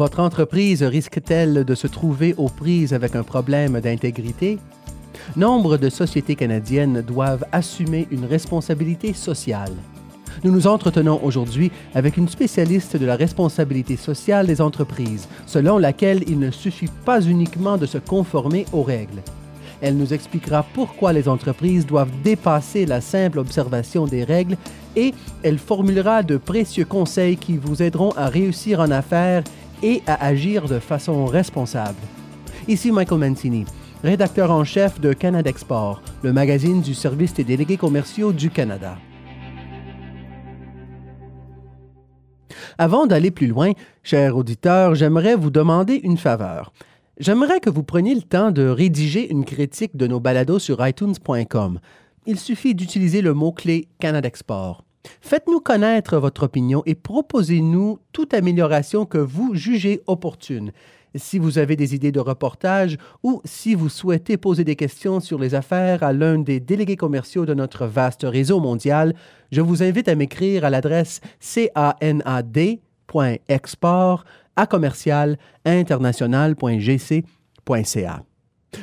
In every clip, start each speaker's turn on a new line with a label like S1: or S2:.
S1: Votre entreprise risque-t-elle de se trouver aux prises avec un problème d'intégrité? Nombre de sociétés canadiennes doivent assumer une responsabilité sociale. Nous nous entretenons aujourd'hui avec une spécialiste de la responsabilité sociale des entreprises, selon laquelle il ne suffit pas uniquement de se conformer aux règles. Elle nous expliquera pourquoi les entreprises doivent dépasser la simple observation des règles et elle formulera de précieux conseils qui vous aideront à réussir en affaires et à agir de façon responsable. Ici Michael Mancini, rédacteur en chef de Canada Export, le magazine du service des délégués commerciaux du Canada. Avant d'aller plus loin, cher auditeur, j'aimerais vous demander une faveur. J'aimerais que vous preniez le temps de rédiger une critique de nos balados sur iTunes.com. Il suffit d'utiliser le mot-clé Canada Export. Faites-nous connaître votre opinion et proposez-nous toute amélioration que vous jugez opportune. Si vous avez des idées de reportage ou si vous souhaitez poser des questions sur les affaires à l'un des délégués commerciaux de notre vaste réseau mondial, je vous invite à m'écrire à l'adresse canad.export à.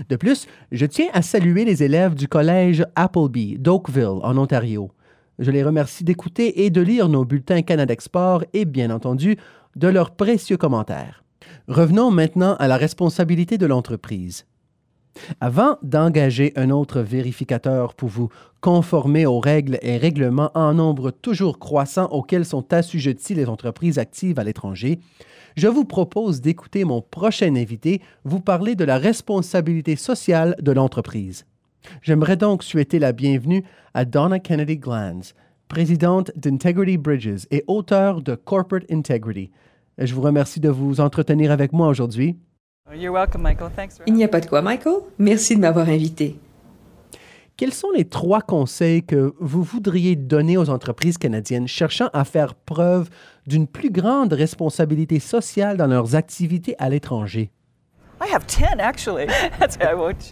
S1: De plus, je tiens à saluer les élèves du collège Appleby d'Oakville, en Ontario. Je les remercie d'écouter et de lire nos bulletins Canada Export et, bien entendu, de leurs précieux commentaires. Revenons maintenant à la responsabilité de l'entreprise. Avant d'engager un autre vérificateur pour vous conformer aux règles et règlements en nombre toujours croissant auxquels sont assujetties les entreprises actives à l'étranger, je vous propose d'écouter mon prochain invité vous parler de la responsabilité sociale de l'entreprise. J'aimerais donc souhaiter la bienvenue à Donna Kennedy Glanz, présidente d'Integrity Bridges et auteure de Corporate Integrity. Je vous remercie de vous entretenir avec moi aujourd'hui.
S2: Il n'y a pas de quoi, Michael. Merci de m'avoir invité.
S1: Quels sont les trois conseils que vous voudriez donner aux entreprises canadiennes cherchant à faire preuve d'une plus grande responsabilité sociale dans leurs activités à l'étranger?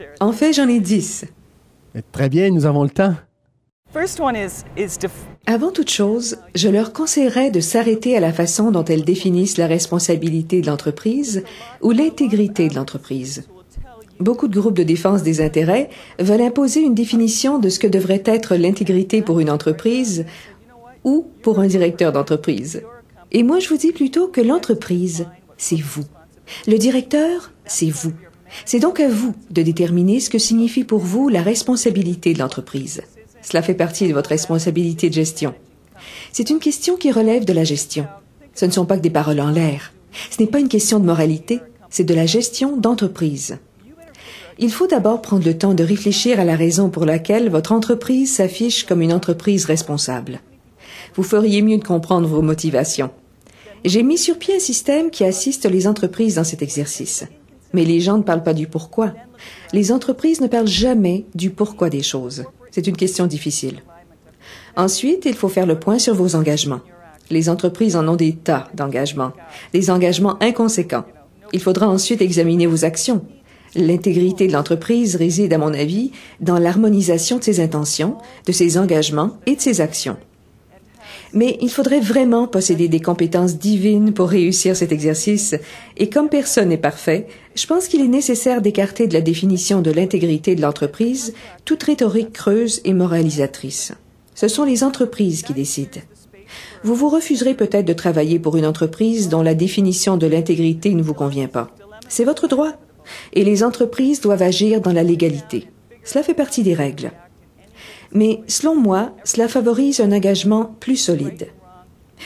S2: En fait, j'en ai dix.
S1: Très bien, nous avons le temps.
S2: Avant toute chose, je leur conseillerais de s'arrêter à la façon dont elles définissent la responsabilité de l'entreprise ou l'intégrité de l'entreprise. Beaucoup de groupes de défense des intérêts veulent imposer une définition de ce que devrait être l'intégrité pour une entreprise ou pour un directeur d'entreprise. Et moi, je vous dis plutôt que l'entreprise, c'est vous. Le directeur, c'est vous. C'est donc à vous de déterminer ce que signifie pour vous la responsabilité de l'entreprise. Cela fait partie de votre responsabilité de gestion. C'est une question qui relève de la gestion. Ce ne sont pas que des paroles en l'air. Ce n'est pas une question de moralité, c'est de la gestion d'entreprise. Il faut d'abord prendre le temps de réfléchir à la raison pour laquelle votre entreprise s'affiche comme une entreprise responsable. Vous feriez mieux de comprendre vos motivations. J'ai mis sur pied un système qui assiste les entreprises dans cet exercice. Mais les gens ne parlent pas du pourquoi. Les entreprises ne parlent jamais du pourquoi des choses. C'est une question difficile. Ensuite, il faut faire le point sur vos engagements. Les entreprises en ont des tas d'engagements, des engagements inconséquents. Il faudra ensuite examiner vos actions. L'intégrité de l'entreprise réside, à mon avis, dans l'harmonisation de ses intentions, de ses engagements et de ses actions. Mais il faudrait vraiment posséder des compétences divines pour réussir cet exercice, et comme personne n'est parfait, je pense qu'il est nécessaire d'écarter de la définition de l'intégrité de l'entreprise toute rhétorique creuse et moralisatrice. Ce sont les entreprises qui décident. Vous vous refuserez peut-être de travailler pour une entreprise dont la définition de l'intégrité ne vous convient pas. C'est votre droit. Et les entreprises doivent agir dans la légalité. Cela fait partie des règles. Mais selon moi, cela favorise un engagement plus solide.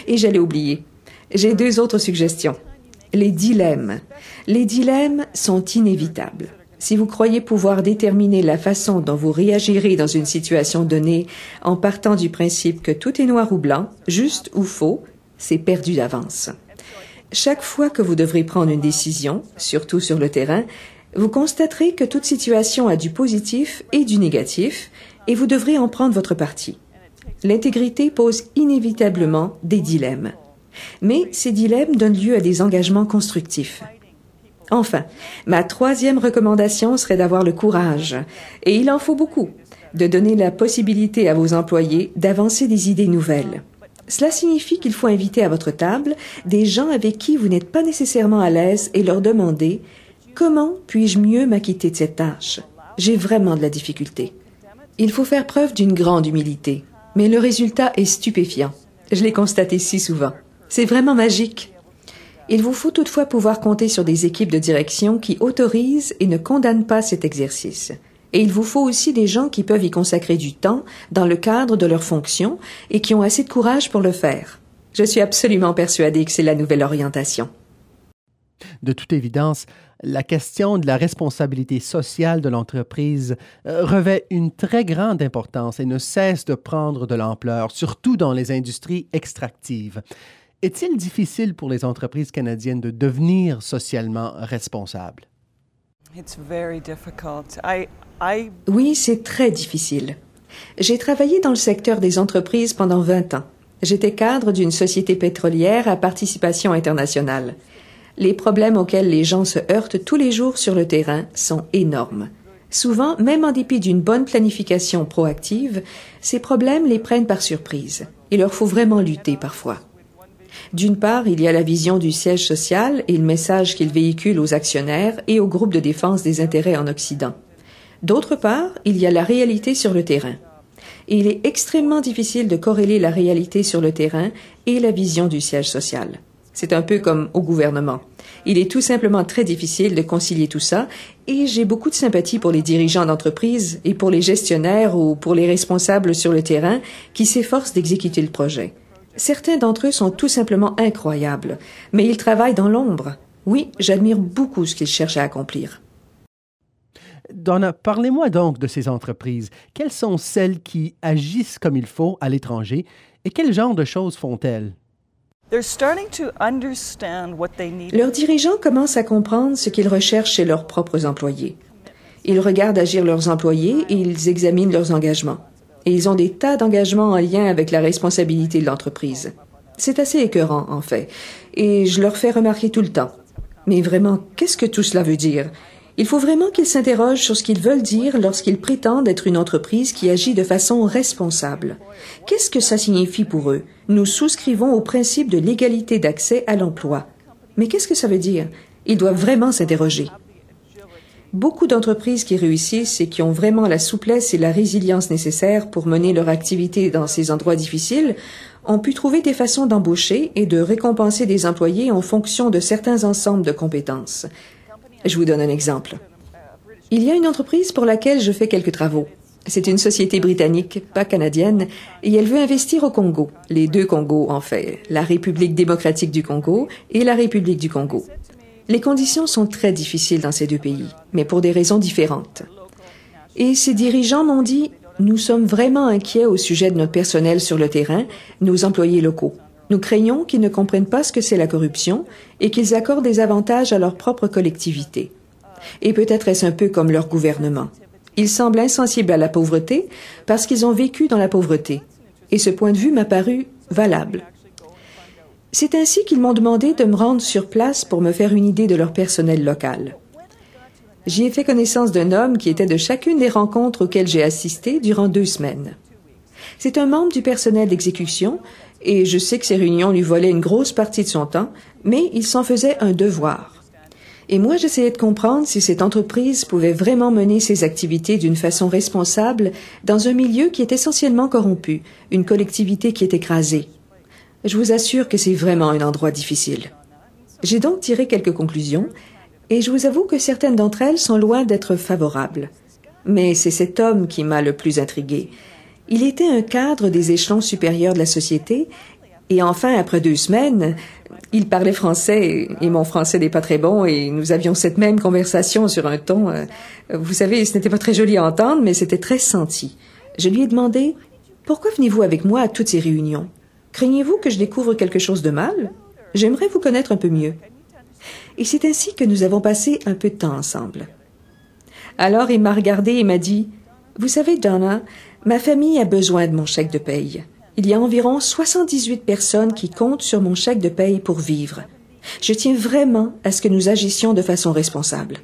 S2: Et j'allais oublier. J'ai deux autres suggestions. Les dilemmes. Les dilemmes sont inévitables. Si vous croyez pouvoir déterminer la façon dont vous réagirez dans une situation donnée en partant du principe que tout est noir ou blanc, juste ou faux, c'est perdu d'avance. Chaque fois que vous devrez prendre une décision, surtout sur le terrain, vous constaterez que toute situation a du positif et du négatif, et vous devrez en prendre votre parti. L'intégrité pose inévitablement des dilemmes. Mais ces dilemmes donnent lieu à des engagements constructifs. Enfin, ma troisième recommandation serait d'avoir le courage, et il en faut beaucoup, de donner la possibilité à vos employés d'avancer des idées nouvelles. Cela signifie qu'il faut inviter à votre table des gens avec qui vous n'êtes pas nécessairement à l'aise et leur demander Comment puis-je mieux m'acquitter de cette tâche? J'ai vraiment de la difficulté. Il faut faire preuve d'une grande humilité, mais le résultat est stupéfiant. Je l'ai constaté si souvent. C'est vraiment magique. Il vous faut toutefois pouvoir compter sur des équipes de direction qui autorisent et ne condamnent pas cet exercice. Et il vous faut aussi des gens qui peuvent y consacrer du temps dans le cadre de leurs fonctions et qui ont assez de courage pour le faire. Je suis absolument persuadée que c'est la nouvelle orientation.
S1: De toute évidence, la question de la responsabilité sociale de l'entreprise euh, revêt une très grande importance et ne cesse de prendre de l'ampleur, surtout dans les industries extractives. Est-il difficile pour les entreprises canadiennes de devenir socialement responsables?
S2: Oui, c'est très difficile. J'ai travaillé dans le secteur des entreprises pendant 20 ans. J'étais cadre d'une société pétrolière à participation internationale. Les problèmes auxquels les gens se heurtent tous les jours sur le terrain sont énormes. Souvent, même en dépit d'une bonne planification proactive, ces problèmes les prennent par surprise. Il leur faut vraiment lutter parfois. D'une part, il y a la vision du siège social et le message qu'il véhicule aux actionnaires et aux groupes de défense des intérêts en Occident. D'autre part, il y a la réalité sur le terrain. Il est extrêmement difficile de corréler la réalité sur le terrain et la vision du siège social. C'est un peu comme au gouvernement. Il est tout simplement très difficile de concilier tout ça et j'ai beaucoup de sympathie pour les dirigeants d'entreprise et pour les gestionnaires ou pour les responsables sur le terrain qui s'efforcent d'exécuter le projet. Certains d'entre eux sont tout simplement incroyables, mais ils travaillent dans l'ombre. Oui, j'admire beaucoup ce qu'ils cherchent à accomplir.
S1: Donna, parlez-moi donc de ces entreprises. Quelles sont celles qui agissent comme il faut à l'étranger et quel genre de choses font-elles?
S2: Leurs dirigeants commencent à comprendre ce qu'ils recherchent chez leurs propres employés. Ils regardent agir leurs employés et ils examinent leurs engagements et ils ont des tas d'engagements en lien avec la responsabilité de l'entreprise. C'est assez écœurant, en fait, et je leur fais remarquer tout le temps. Mais vraiment, qu'est-ce que tout cela veut dire? Il faut vraiment qu'ils s'interrogent sur ce qu'ils veulent dire lorsqu'ils prétendent être une entreprise qui agit de façon responsable. Qu'est-ce que ça signifie pour eux? Nous souscrivons au principe de l'égalité d'accès à l'emploi. Mais qu'est-ce que ça veut dire? Ils doivent vraiment s'interroger. Beaucoup d'entreprises qui réussissent et qui ont vraiment la souplesse et la résilience nécessaires pour mener leur activité dans ces endroits difficiles ont pu trouver des façons d'embaucher et de récompenser des employés en fonction de certains ensembles de compétences. Je vous donne un exemple. Il y a une entreprise pour laquelle je fais quelques travaux. C'est une société britannique, pas canadienne, et elle veut investir au Congo, les deux Congos en fait, la République démocratique du Congo et la République du Congo. Les conditions sont très difficiles dans ces deux pays, mais pour des raisons différentes. Et ces dirigeants m'ont dit, nous sommes vraiment inquiets au sujet de notre personnel sur le terrain, nos employés locaux. Nous craignons qu'ils ne comprennent pas ce que c'est la corruption et qu'ils accordent des avantages à leur propre collectivité. Et peut-être est-ce un peu comme leur gouvernement. Ils semblent insensibles à la pauvreté parce qu'ils ont vécu dans la pauvreté. Et ce point de vue m'a paru valable. C'est ainsi qu'ils m'ont demandé de me rendre sur place pour me faire une idée de leur personnel local. J'y ai fait connaissance d'un homme qui était de chacune des rencontres auxquelles j'ai assisté durant deux semaines. C'est un membre du personnel d'exécution, et je sais que ces réunions lui volaient une grosse partie de son temps, mais il s'en faisait un devoir. Et moi, j'essayais de comprendre si cette entreprise pouvait vraiment mener ses activités d'une façon responsable dans un milieu qui est essentiellement corrompu, une collectivité qui est écrasée. Je vous assure que c'est vraiment un endroit difficile. J'ai donc tiré quelques conclusions, et je vous avoue que certaines d'entre elles sont loin d'être favorables. Mais c'est cet homme qui m'a le plus intrigué. Il était un cadre des échelons supérieurs de la société, et enfin, après deux semaines, il parlait français, et mon français n'est pas très bon, et nous avions cette même conversation sur un ton. Euh, vous savez, ce n'était pas très joli à entendre, mais c'était très senti. Je lui ai demandé Pourquoi venez-vous avec moi à toutes ces réunions? Craignez-vous que je découvre quelque chose de mal? J'aimerais vous connaître un peu mieux. Et c'est ainsi que nous avons passé un peu de temps ensemble. Alors il m'a regardé et m'a dit Vous savez, Donna, ma famille a besoin de mon chèque de paye. Il y a environ 78 personnes qui comptent sur mon chèque de paye pour vivre. Je tiens vraiment à ce que nous agissions de façon responsable.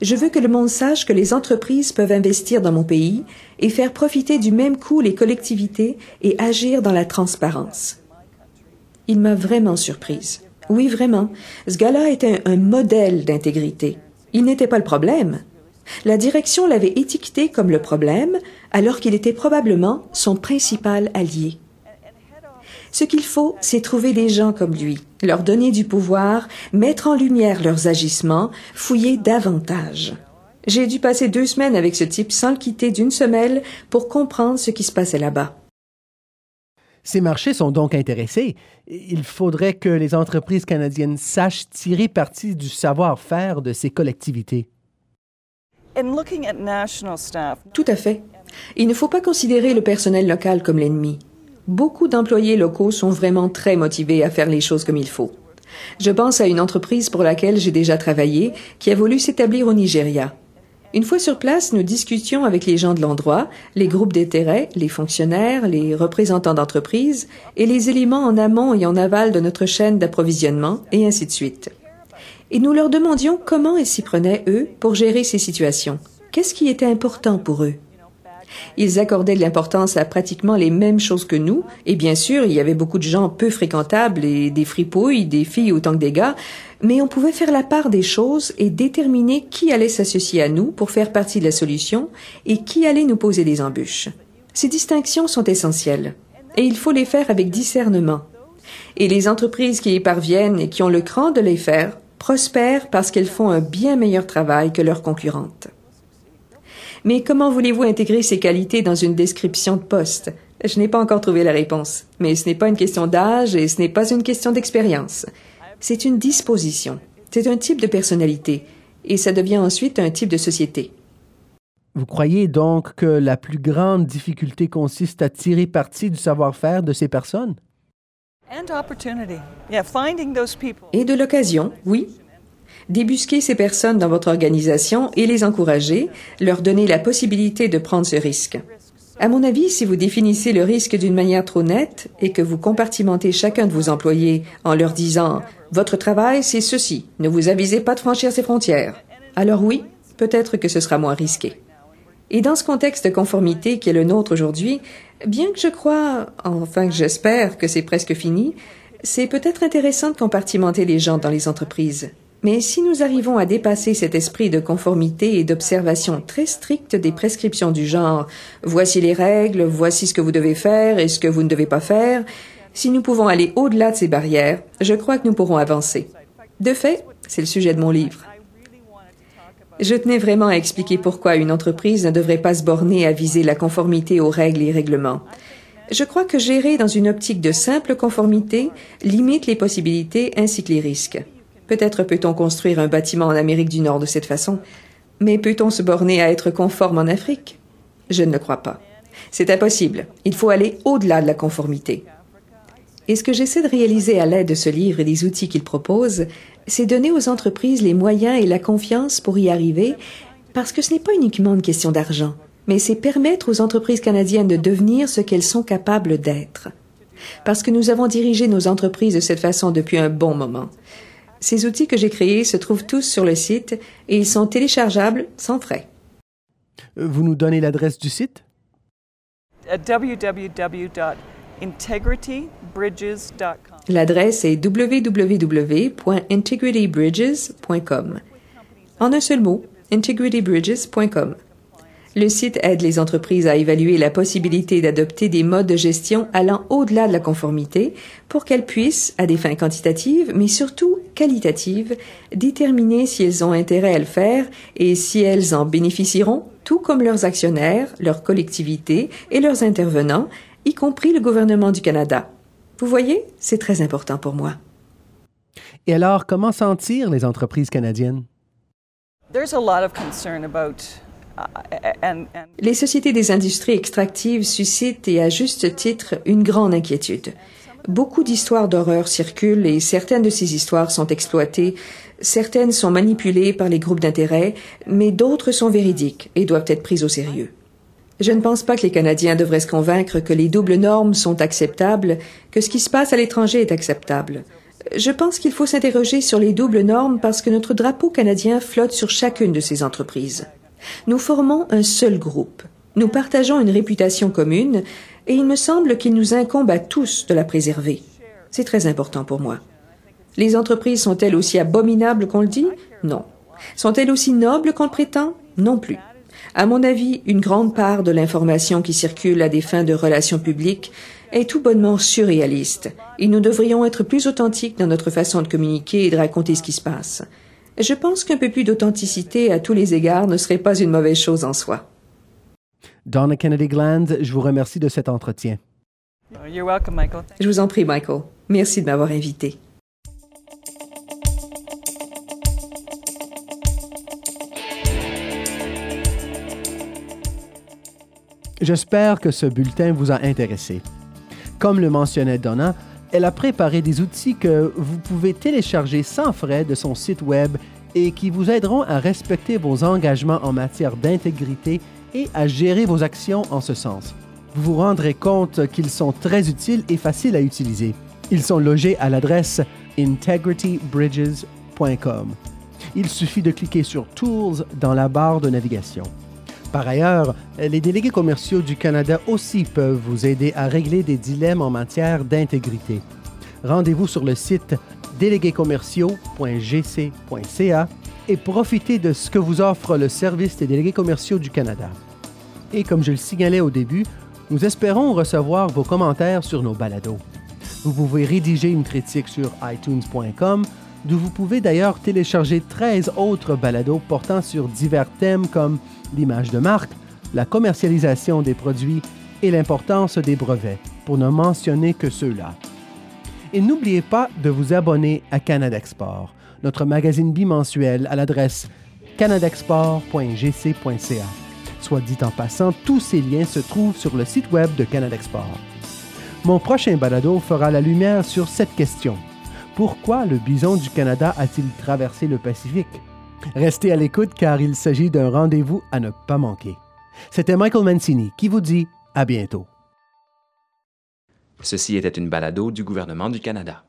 S2: Je veux que le monde sache que les entreprises peuvent investir dans mon pays et faire profiter du même coup les collectivités et agir dans la transparence. Il m'a vraiment surprise. Oui, vraiment. Ce gars-là était un, modèle d'intégrité. Il n'était pas le problème. La direction l'avait étiqueté comme le problème alors qu'il était probablement son principal allié. Ce qu'il faut, c'est trouver des gens comme lui, leur donner du pouvoir, mettre en lumière leurs agissements, fouiller davantage. J'ai dû passer deux semaines avec ce type sans le quitter d'une semelle pour comprendre ce qui se passait là-bas.
S1: Ces marchés sont donc intéressés. Il faudrait que les entreprises canadiennes sachent tirer parti du savoir-faire de ces collectivités.
S2: Tout à fait. Il ne faut pas considérer le personnel local comme l'ennemi. Beaucoup d'employés locaux sont vraiment très motivés à faire les choses comme il faut. Je pense à une entreprise pour laquelle j'ai déjà travaillé qui a voulu s'établir au Nigeria. Une fois sur place, nous discutions avec les gens de l'endroit, les groupes d'intérêt, les fonctionnaires, les représentants d'entreprise et les éléments en amont et en aval de notre chaîne d'approvisionnement, et ainsi de suite. Et nous leur demandions comment ils s'y prenaient, eux, pour gérer ces situations. Qu'est-ce qui était important pour eux? Ils accordaient de l'importance à pratiquement les mêmes choses que nous, et bien sûr, il y avait beaucoup de gens peu fréquentables et des fripouilles, des filles autant que des gars, mais on pouvait faire la part des choses et déterminer qui allait s'associer à nous pour faire partie de la solution et qui allait nous poser des embûches. Ces distinctions sont essentielles, et il faut les faire avec discernement. Et les entreprises qui y parviennent et qui ont le cran de les faire prospèrent parce qu'elles font un bien meilleur travail que leurs concurrentes. Mais comment voulez-vous intégrer ces qualités dans une description de poste? Je n'ai pas encore trouvé la réponse. Mais ce n'est pas une question d'âge et ce n'est pas une question d'expérience. C'est une disposition. C'est un type de personnalité. Et ça devient ensuite un type de société.
S1: Vous croyez donc que la plus grande difficulté consiste à tirer parti du savoir-faire de ces personnes?
S2: Et de l'occasion, oui, Débusquer ces personnes dans votre organisation et les encourager, leur donner la possibilité de prendre ce risque. À mon avis, si vous définissez le risque d'une manière trop nette et que vous compartimentez chacun de vos employés en leur disant Votre travail, c'est ceci, ne vous avisez pas de franchir ces frontières, alors oui, peut-être que ce sera moins risqué. Et dans ce contexte de conformité qui est le nôtre aujourd'hui, bien que je crois, enfin que j'espère que c'est presque fini, c'est peut-être intéressant de compartimenter les gens dans les entreprises. Mais si nous arrivons à dépasser cet esprit de conformité et d'observation très stricte des prescriptions du genre voici les règles, voici ce que vous devez faire et ce que vous ne devez pas faire, si nous pouvons aller au-delà de ces barrières, je crois que nous pourrons avancer. De fait, c'est le sujet de mon livre. Je tenais vraiment à expliquer pourquoi une entreprise ne devrait pas se borner à viser la conformité aux règles et règlements. Je crois que gérer dans une optique de simple conformité limite les possibilités ainsi que les risques. Peut-être peut-on construire un bâtiment en Amérique du Nord de cette façon, mais peut-on se borner à être conforme en Afrique? Je ne le crois pas. C'est impossible. Il faut aller au-delà de la conformité. Et ce que j'essaie de réaliser à l'aide de ce livre et des outils qu'il propose, c'est donner aux entreprises les moyens et la confiance pour y arriver, parce que ce n'est pas uniquement une question d'argent, mais c'est permettre aux entreprises canadiennes de devenir ce qu'elles sont capables d'être. Parce que nous avons dirigé nos entreprises de cette façon depuis un bon moment. Ces outils que j'ai créés se trouvent tous sur le site et ils sont téléchargeables sans frais.
S1: Vous nous donnez l'adresse du site?
S2: L'adresse est www.integritybridges.com. En un seul mot, integritybridges.com. Le site aide les entreprises à évaluer la possibilité d'adopter des modes de gestion allant au-delà de la conformité pour qu'elles puissent, à des fins quantitatives, mais surtout qualitatives, déterminer si elles ont intérêt à le faire et si elles en bénéficieront, tout comme leurs actionnaires, leurs collectivités et leurs intervenants, y compris le gouvernement du Canada. Vous voyez, c'est très important pour moi.
S1: Et alors, comment sentir les entreprises canadiennes?
S2: There's a lot of concern about les sociétés des industries extractives suscitent, et à juste titre, une grande inquiétude. Beaucoup d'histoires d'horreur circulent et certaines de ces histoires sont exploitées, certaines sont manipulées par les groupes d'intérêt, mais d'autres sont véridiques et doivent être prises au sérieux. Je ne pense pas que les Canadiens devraient se convaincre que les doubles normes sont acceptables, que ce qui se passe à l'étranger est acceptable. Je pense qu'il faut s'interroger sur les doubles normes parce que notre drapeau canadien flotte sur chacune de ces entreprises. Nous formons un seul groupe. Nous partageons une réputation commune et il me semble qu'il nous incombe à tous de la préserver. C'est très important pour moi. Les entreprises sont-elles aussi abominables qu'on le dit? Non. Sont-elles aussi nobles qu'on le prétend? Non plus. À mon avis, une grande part de l'information qui circule à des fins de relations publiques est tout bonnement surréaliste, et nous devrions être plus authentiques dans notre façon de communiquer et de raconter ce qui se passe. Je pense qu'un peu plus d'authenticité à tous les égards ne serait pas une mauvaise chose en soi.
S1: Donna Kennedy Gland, je vous remercie de cet entretien.
S3: You're welcome, Michael.
S2: Je vous en prie, Michael. Merci de m'avoir invité.
S1: J'espère que ce bulletin vous a intéressé. Comme le mentionnait Donna, elle a préparé des outils que vous pouvez télécharger sans frais de son site web et qui vous aideront à respecter vos engagements en matière d'intégrité et à gérer vos actions en ce sens. Vous vous rendrez compte qu'ils sont très utiles et faciles à utiliser. Ils sont logés à l'adresse integritybridges.com. Il suffit de cliquer sur Tools dans la barre de navigation. Par ailleurs, les délégués commerciaux du Canada aussi peuvent vous aider à régler des dilemmes en matière d'intégrité. Rendez-vous sur le site déléguéscommerciaux.gc.ca et profitez de ce que vous offre le service des délégués commerciaux du Canada. Et comme je le signalais au début, nous espérons recevoir vos commentaires sur nos balados. Vous pouvez rédiger une critique sur itunes.com, d'où vous pouvez d'ailleurs télécharger 13 autres balados portant sur divers thèmes comme l'image de marque, la commercialisation des produits et l'importance des brevets, pour ne mentionner que ceux-là. Et n'oubliez pas de vous abonner à Canada Export, notre magazine bimensuel à l'adresse canadexport.gc.ca. Soit dit en passant, tous ces liens se trouvent sur le site web de Canada Export. Mon prochain balado fera la lumière sur cette question. Pourquoi le bison du Canada a-t-il traversé le Pacifique? Restez à l'écoute car il s'agit d'un rendez-vous à ne pas manquer. C'était Michael Mancini qui vous dit à bientôt.
S4: Ceci était une balado du gouvernement du Canada.